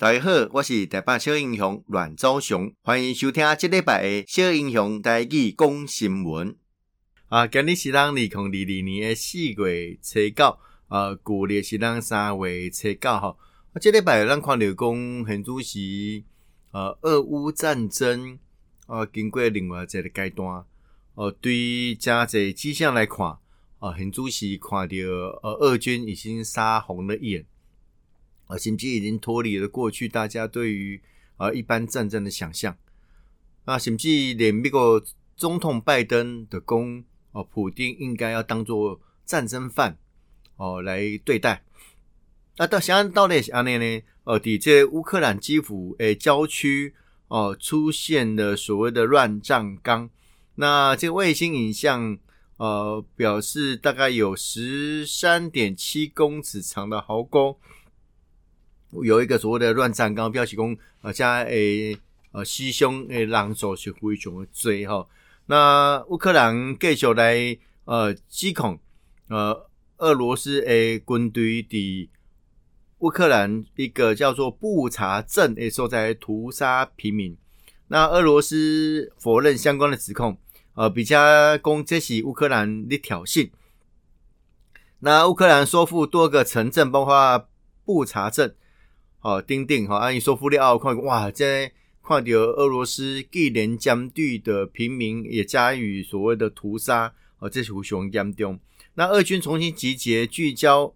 大家好，我是台北小英雄阮昭雄，欢迎收听这礼拜的小英雄台语讲新闻。啊，今日是咱二零二二年的四月初九，呃，旧历是咱三月初九哈。啊，这礼拜咱看到讲，现主席，呃，俄乌战争，啊，经过另外一个阶段，呃，对加济迹象来看，啊，现主席看到，呃，俄军已经杀红了眼。啊，甚至已经脱离了过去大家对于啊一般战争的想象。啊，甚至连美国总统拜登的讲，哦，普丁应该要当做战争犯哦来对待。那到现在到底是安内呢？呃，底这乌克兰基辅诶郊区哦出现了所谓的乱葬岗。那这个卫星影像呃表示，大概有十三点七公尺长的壕沟。有一个所谓的乱葬岗，表示讲呃，加诶呃，死伤诶人数是非常的多哈。那乌克兰继续来呃指控呃俄罗斯诶军队伫乌克兰一个叫做布查镇诶所在屠杀平民。那俄罗斯否认相关的指控，呃，比较讲这是乌克兰的挑衅。那乌克兰收复多个城镇，包括布查镇。好，丁丁，好，按你说，弗利奥看，哇，这看到俄罗斯既连将队的平民也加以所谓的屠杀，哦，这是非常严重。那俄军重新集结，聚焦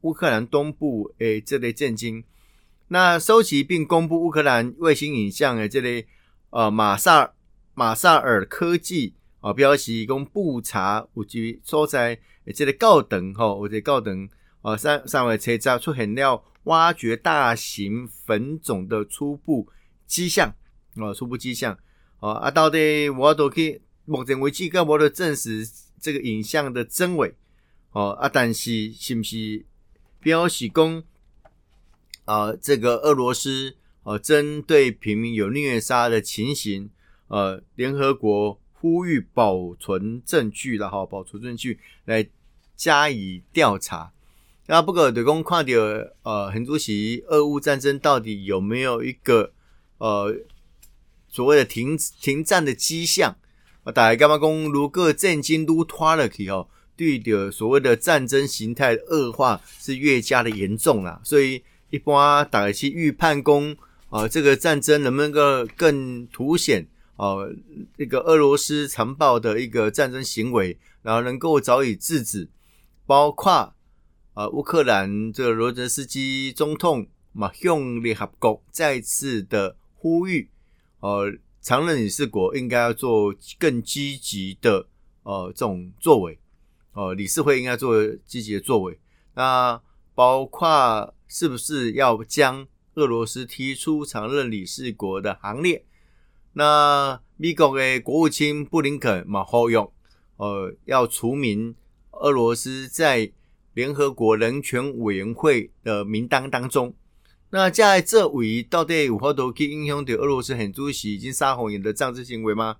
乌克兰东部诶这类震惊。那收集并公布乌克兰卫星影像诶这类呃马萨马萨尔科技啊，标示讲布查有机所在诶这类高等哈，或者高等啊三三位车站出现了。挖掘大型坟冢的初步迹象啊，初步迹象啊，啊，到底我都可以目前为止，更无得证实这个影像的真伪哦啊，但是是不是表示公啊，这个俄罗斯啊，针对平民有虐杀的情形，呃，联合国呼吁保存证据了哈，保存证据来加以调查。那不过，对公看到呃，很主席，俄乌战争到底有没有一个呃所谓的停停战的迹象？啊，大家干嘛讲？如果战争都拖了去哦，对的所谓的战争形态恶化是越加的严重啦。所以一般大家去预判讲，啊，这个战争能不能够更凸显啊，这个俄罗斯残暴的一个战争行为，然后能够早已制止，包括。呃，乌克兰这个罗泽斯基总统马，向联合国再次的呼吁，呃，常任理事国应该要做更积极的呃这种作为，呃，理事会应该做积极的作为。那包括是不是要将俄罗斯踢出常任理事国的行列？那美国的国务卿布林肯马后用呃，要除名俄罗斯在。联合国人权委员会的名单当中，那在这位到底有法度去影响到俄罗斯很主席已经杀红眼的这样子行为吗？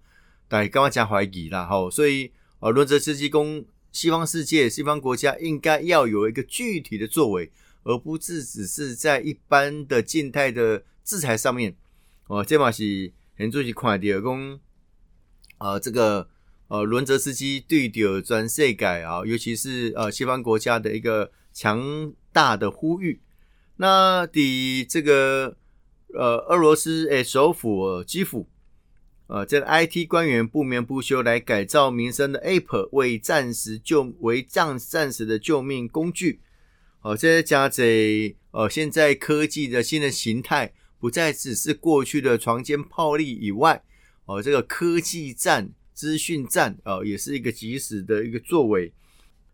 大家刚刚讲怀疑啦，吼，所以呃，伦泽斯基公西方世界、西方国家应该要有一个具体的作为，而不是只是在一般的静态的制裁上面。哦，这嘛是很主席看到讲，呃，这个。呃，伦泽斯基对的全世界啊，尤其是呃西方国家的一个强大的呼吁。那的这个呃俄罗斯诶首府基辅，呃，这个 IT 官员不眠不休来改造民生的 App，为暂时救为暂暂时的救命工具。呃，这些加在呃现在科技的新的形态，不再只是过去的床间炮力以外，哦、这个科技战。资讯战啊，也是一个及时的一个作为。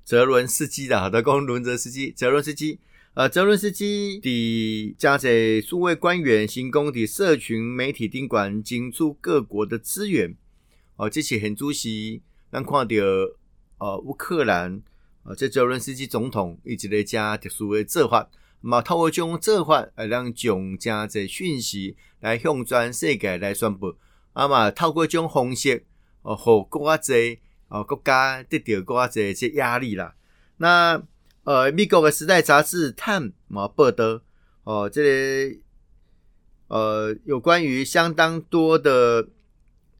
泽伦斯基的，好的，公伦泽斯基，泽伦斯基，呃，泽伦斯基的加在数位官员行宫的社群媒体宾馆进出各国的资源，哦，这些很主席让看到呃乌克兰啊，这泽伦斯基总统一直来加特殊的做法，嘛，透过这种做法来让囧加在讯息来向全世界来宣布，啊嘛，透过这种方式。哦，好，国啊侪哦，国家得到国啊侪一些压力啦。那呃，美国的《时代》杂志探嘛报道，哦，这个呃，有关于相当多的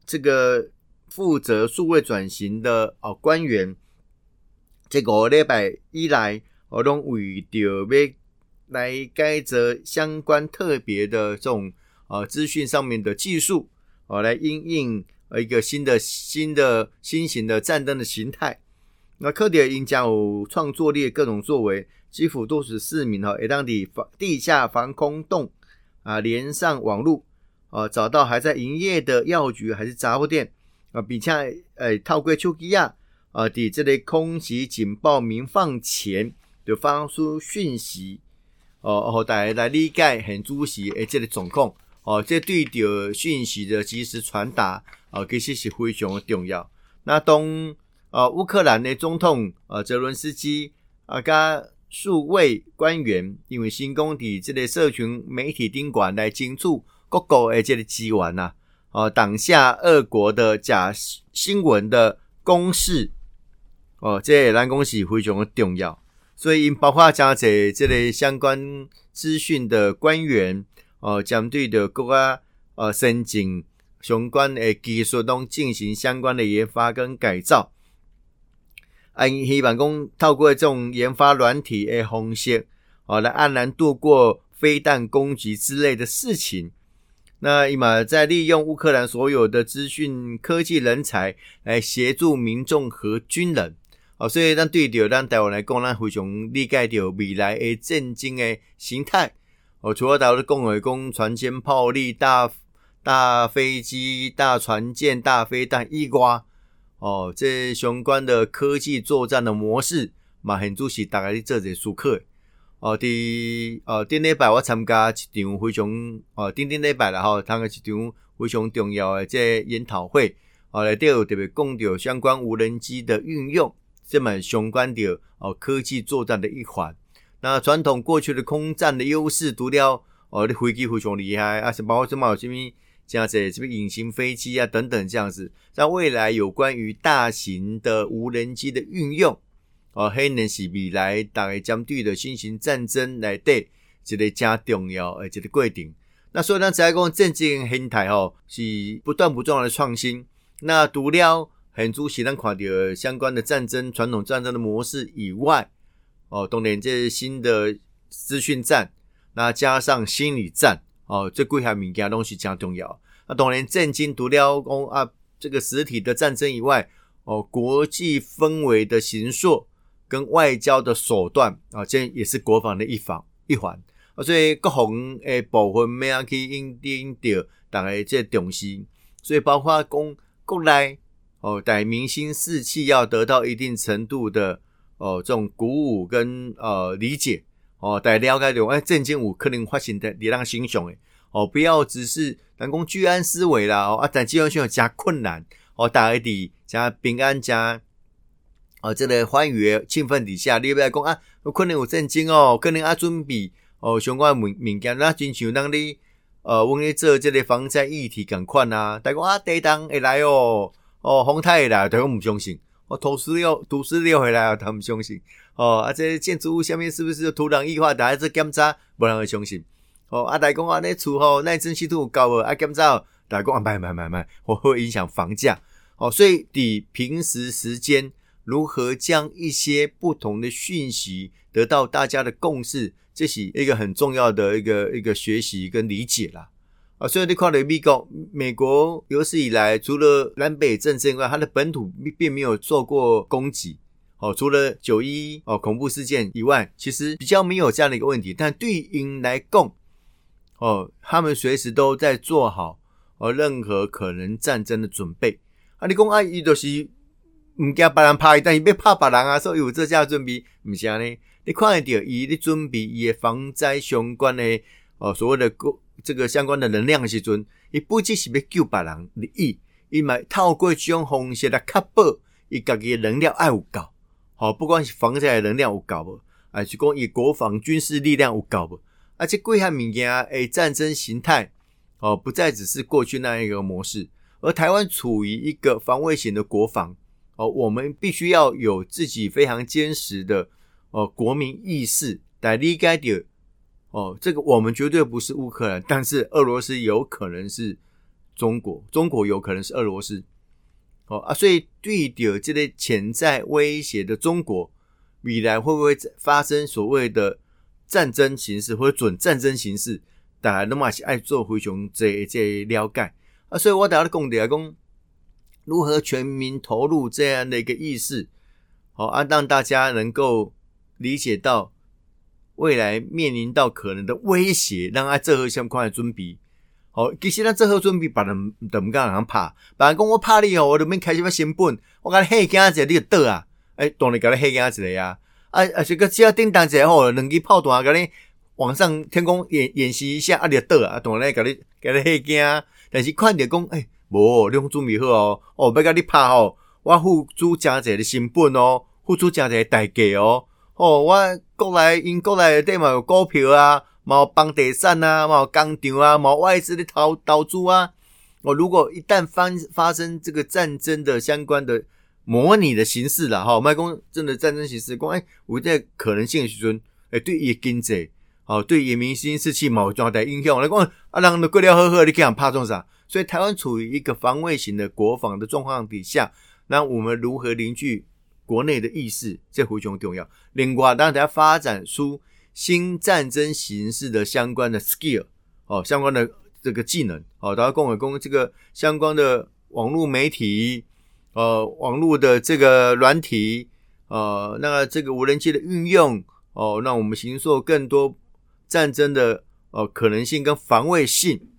这个负责数位转型的哦官员，这个礼拜以来，我拢为着要来改则相关特别的这种呃资讯上面的技术，哦，来应应一个新的新的新型的战争的形态。那柯迪尔因将有创作力各种作为，几乎都是市民哈，会当地防地下防空洞啊，连上网络啊，找到还在营业的药局还是杂货店啊，并且诶透过手机啊啊，伫这类空袭警报鸣放前就发出讯息哦，和大家来理解很主席诶这个状况哦，这对着讯息的及时传达啊，其实是非常的重要。那当呃，乌克兰的总统呃泽伦斯基啊，加数位官员因为新工地这类社群媒体宾馆来进驻各国的这个资源呐，哦，挡下俄国的假新闻的攻势，哦，这个咱讲是非常的重要，所以因包括加这这类相关资讯的官员，哦，将对的国家呃申请相关的技术中进行相关的研发跟改造。啊，希望讲透过这种研发软体的方式，哦，来安然度过飞弹攻击之类的事情。那伊嘛在利用乌克兰所有的资讯科技人才来协助民众和军人。哦，所以咱对着咱台湾来讲，咱非常理解着未来的战争的形态。哦，除了大陆讲的讲船坚炮利、大大飞机、大船舰、大飞弹以外。哦，这相关的科技作战的模式，嘛很主席大概在做这术课。哦，第哦，顶礼拜我参加一场非常哦，顶顶礼拜了哈，参加一场非常重要的这研讨会。哦，来底有特别讲到相关无人机的运用，这么相关的哦科技作战的一环。那传统过去的空战的优势，除了哦，的飞机非常厉害，啊，是包括什么什么？这样子，这边隐形飞机啊，等等，这样子，在未来有关于大型的无人机的运用，哦，可能是未来大概将对的新型战争来对这个加重要而且的规定。那所以呢，在讲政经形态哦，是不断不断的创新。那除了很主席能看到相关的战争传统战争的模式以外，哦，当然这些新的资讯战，那加上心理战。哦，这几项物件东西加重要。那当然，震惊除了讲啊，这个实体的战争以外，哦，国际氛围的形塑跟外交的手段啊，这也是国防的一环一环。啊，所以各方诶部分没有去应应着大家这重视。所以包括讲国内哦，在民心士气要得到一定程度的哦这种鼓舞跟呃理解。哦，大家了解着，哎，正经有可能发生在你人心上诶。哦，不要只是人讲居安思危啦，哦，啊，但居安需要加困难，哦，大家伫加平安加，哦，这个欢愉气氛底下，你要讲啊，有可能有正经哦，可能啊准备哦相关物物件，那亲像当你呃，阮咧做这个防灾议题共款啊，大家讲啊，地震会来哦，哦，风台会来，大家唔相信，哦，土石流土石流会来啊，他们相信。哦，啊，这建筑物下面是不是土壤异化？大家在检查，无人会相信。哦，啊，大家讲啊，那厝吼耐震系度高无？啊，检查，大讲啊，买买买买，会会影响房价。哦，所以你平时时间如何将一些不同的讯息得到大家的共识，这是一个很重要的一个一个学习跟理解啦。啊，所以你看到美国，美国有史以来除了南北战争以外，它的本土并没有做过攻击。哦，除了九一哦恐怖事件以外，其实比较没有这样的一个问题。但对因来讲，哦，他们随时都在做好哦任何可能战争的准备。啊，你讲啊，伊就是唔惊别人拍，但伊别怕别人啊，所以有这下准备，唔是呢？你看得到伊的准备，伊的防灾相关的哦所谓的个这个相关的能量的时阵，伊不只是要救别人的意，伊嘛透过这种方式来确保伊家己的能量爱有够。哦，不管是防灾能量有够无，还是讲以国防军事力量有够无，而且贵汉民间诶战争形态哦，不再只是过去那一个模式，而台湾处于一个防卫型的国防哦，我们必须要有自己非常坚实的哦国民意识来理解到哦，这个我们绝对不是乌克兰，但是俄罗斯有可能是中国，中国有可能是俄罗斯。啊，所以对于这类潜在威胁的中国，未来会不会发生所谓的战争形式或者准战争形式？大家都嘛是爱做灰熊这这了解啊，所以我大家讲的来讲，如何全民投入这样的一个意识，好啊，让大家能够理解到未来面临到可能的威胁，让他做好相关的准备。好，其实咱做好准备，别人都毋敢人拍。别人讲我拍你哦，我都免开什么成本，我甲你吓惊一下，你就倒啊！哎，当然甲你吓惊一下啊！啊啊，这个只要叮当一下吼，两支炮弹甲你往上天空演演习一下，啊，你就倒啊！当然甲你甲你吓惊，但是看着讲，哎，无，你准备好哦，哦，要甲你拍哦，我付出诚济的成本哦，付出诚济的代价哦，哦，我国内因国内底嘛有股票啊。冇房地产啊，冇工厂啊，冇外资的投投资啊。我如果一旦发发生这个战争的相关的模拟的形式了哈，卖公真的战争形式，讲哎，我在可能性的时阵，哎，对伊经济，哦，对伊民心士气冇重大影响。来讲啊，人都过了好好，你讲怕做啥？所以台湾处于一个防卫型的国防的状况底下，那我们如何凝聚国内的意识，这非常重要。另外，当然要发展出。新战争形式的相关的 skill 哦，相关的这个技能哦，大家共有共这个相关的网络媒体，呃，网络的这个软体，呃，那这个无人机的运用哦，让我们形塑更多战争的呃可能性跟防卫性。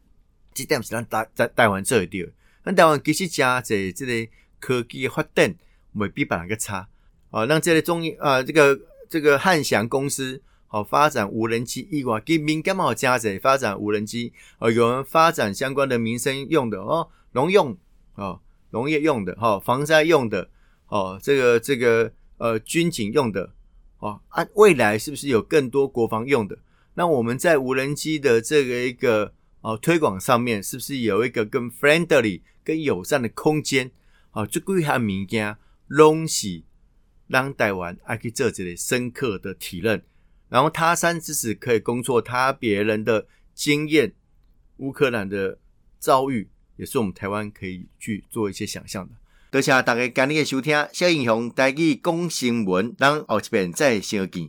这点是咱带带台湾做得到，咱台湾其实加在这个科技发展未必别人个差哦，让这个中啊这个这个汉翔公司。哦，发展无人机以外，给民间嘛加者发展无人机，哦，有人发展相关的民生用的哦，农用哦，农业用的哈，防灾用的哦，这个这个呃军警用的哦，啊，未来是不是有更多国防用的？那我们在无人机的这个一个哦推广上面，是不是有一个更 friendly、更友善的空间？哦，这几项物件拢是让台湾爱去做这个深刻的体认。然后他山之石可以攻错他别人的经验，乌克兰的遭遇也是我们台湾可以去做一些想象的。多谢大家今日的收听，小英雄带去讲新闻，让后一遍再相见。